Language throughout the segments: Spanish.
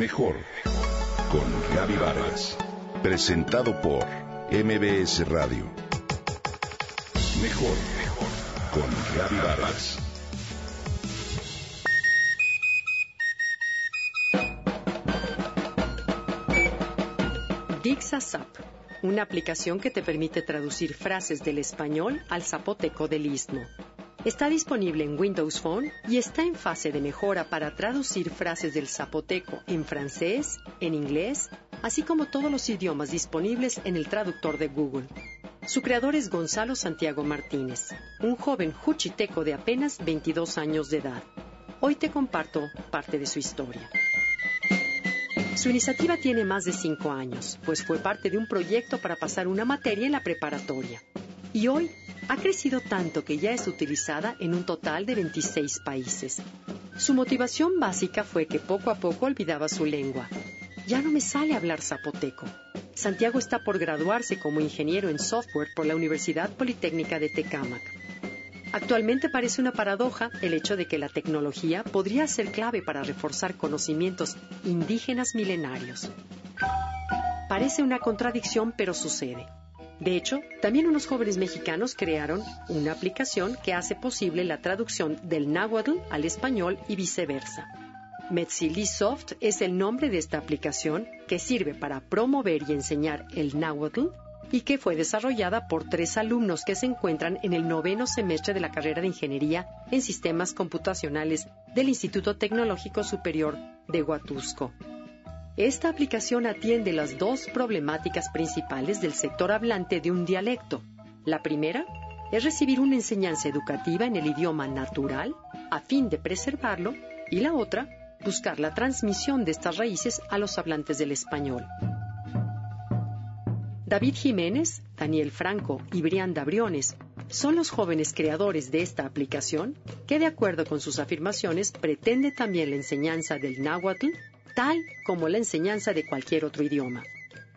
Mejor con Gaby Vargas. Presentado por MBS Radio. Mejor con Gaby Vargas. DixaSap, una aplicación que te permite traducir frases del español al zapoteco del istmo. Está disponible en Windows Phone y está en fase de mejora para traducir frases del zapoteco en francés, en inglés, así como todos los idiomas disponibles en el traductor de Google. Su creador es Gonzalo Santiago Martínez, un joven juchiteco de apenas 22 años de edad. Hoy te comparto parte de su historia. Su iniciativa tiene más de 5 años, pues fue parte de un proyecto para pasar una materia en la preparatoria. Y hoy ha crecido tanto que ya es utilizada en un total de 26 países. Su motivación básica fue que poco a poco olvidaba su lengua. Ya no me sale hablar zapoteco. Santiago está por graduarse como ingeniero en software por la Universidad Politécnica de Tecámac. Actualmente parece una paradoja el hecho de que la tecnología podría ser clave para reforzar conocimientos indígenas milenarios. Parece una contradicción, pero sucede. De hecho, también unos jóvenes mexicanos crearon una aplicación que hace posible la traducción del náhuatl al español y viceversa. Metzilisoft es el nombre de esta aplicación que sirve para promover y enseñar el náhuatl y que fue desarrollada por tres alumnos que se encuentran en el noveno semestre de la carrera de Ingeniería en Sistemas Computacionales del Instituto Tecnológico Superior de Huatusco. Esta aplicación atiende las dos problemáticas principales del sector hablante de un dialecto. La primera es recibir una enseñanza educativa en el idioma natural a fin de preservarlo y la otra, buscar la transmisión de estas raíces a los hablantes del español. David Jiménez, Daniel Franco y Brianda Briones son los jóvenes creadores de esta aplicación que, de acuerdo con sus afirmaciones, pretende también la enseñanza del náhuatl tal como la enseñanza de cualquier otro idioma.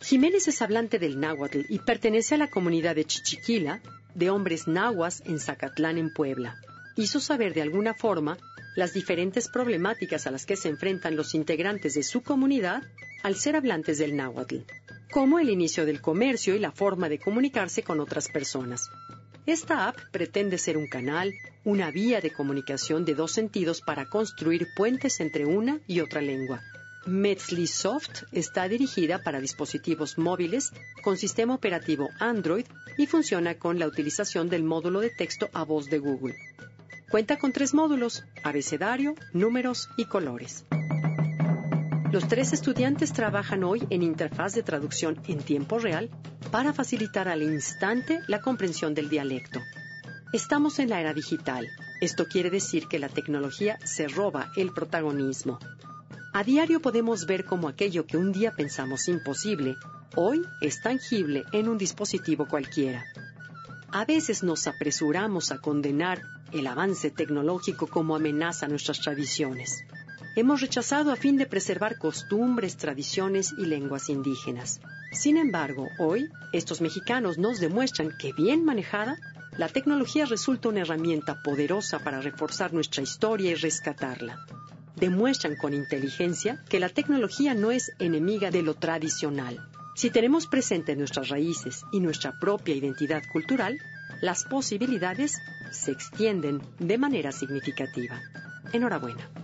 Jiménez es hablante del náhuatl y pertenece a la comunidad de Chichiquila, de hombres nahuas en Zacatlán, en Puebla. Hizo saber de alguna forma las diferentes problemáticas a las que se enfrentan los integrantes de su comunidad al ser hablantes del náhuatl, como el inicio del comercio y la forma de comunicarse con otras personas. Esta app pretende ser un canal, una vía de comunicación de dos sentidos para construir puentes entre una y otra lengua. Metzlisoft está dirigida para dispositivos móviles con sistema operativo Android y funciona con la utilización del módulo de texto a voz de Google. Cuenta con tres módulos, abecedario, números y colores. Los tres estudiantes trabajan hoy en interfaz de traducción en tiempo real para facilitar al instante la comprensión del dialecto. Estamos en la era digital. Esto quiere decir que la tecnología se roba el protagonismo. A diario podemos ver cómo aquello que un día pensamos imposible, hoy es tangible en un dispositivo cualquiera. A veces nos apresuramos a condenar el avance tecnológico como amenaza a nuestras tradiciones hemos rechazado a fin de preservar costumbres, tradiciones y lenguas indígenas. Sin embargo, hoy, estos mexicanos nos demuestran que bien manejada, la tecnología resulta una herramienta poderosa para reforzar nuestra historia y rescatarla. Demuestran con inteligencia que la tecnología no es enemiga de lo tradicional. Si tenemos presente nuestras raíces y nuestra propia identidad cultural, las posibilidades se extienden de manera significativa. Enhorabuena.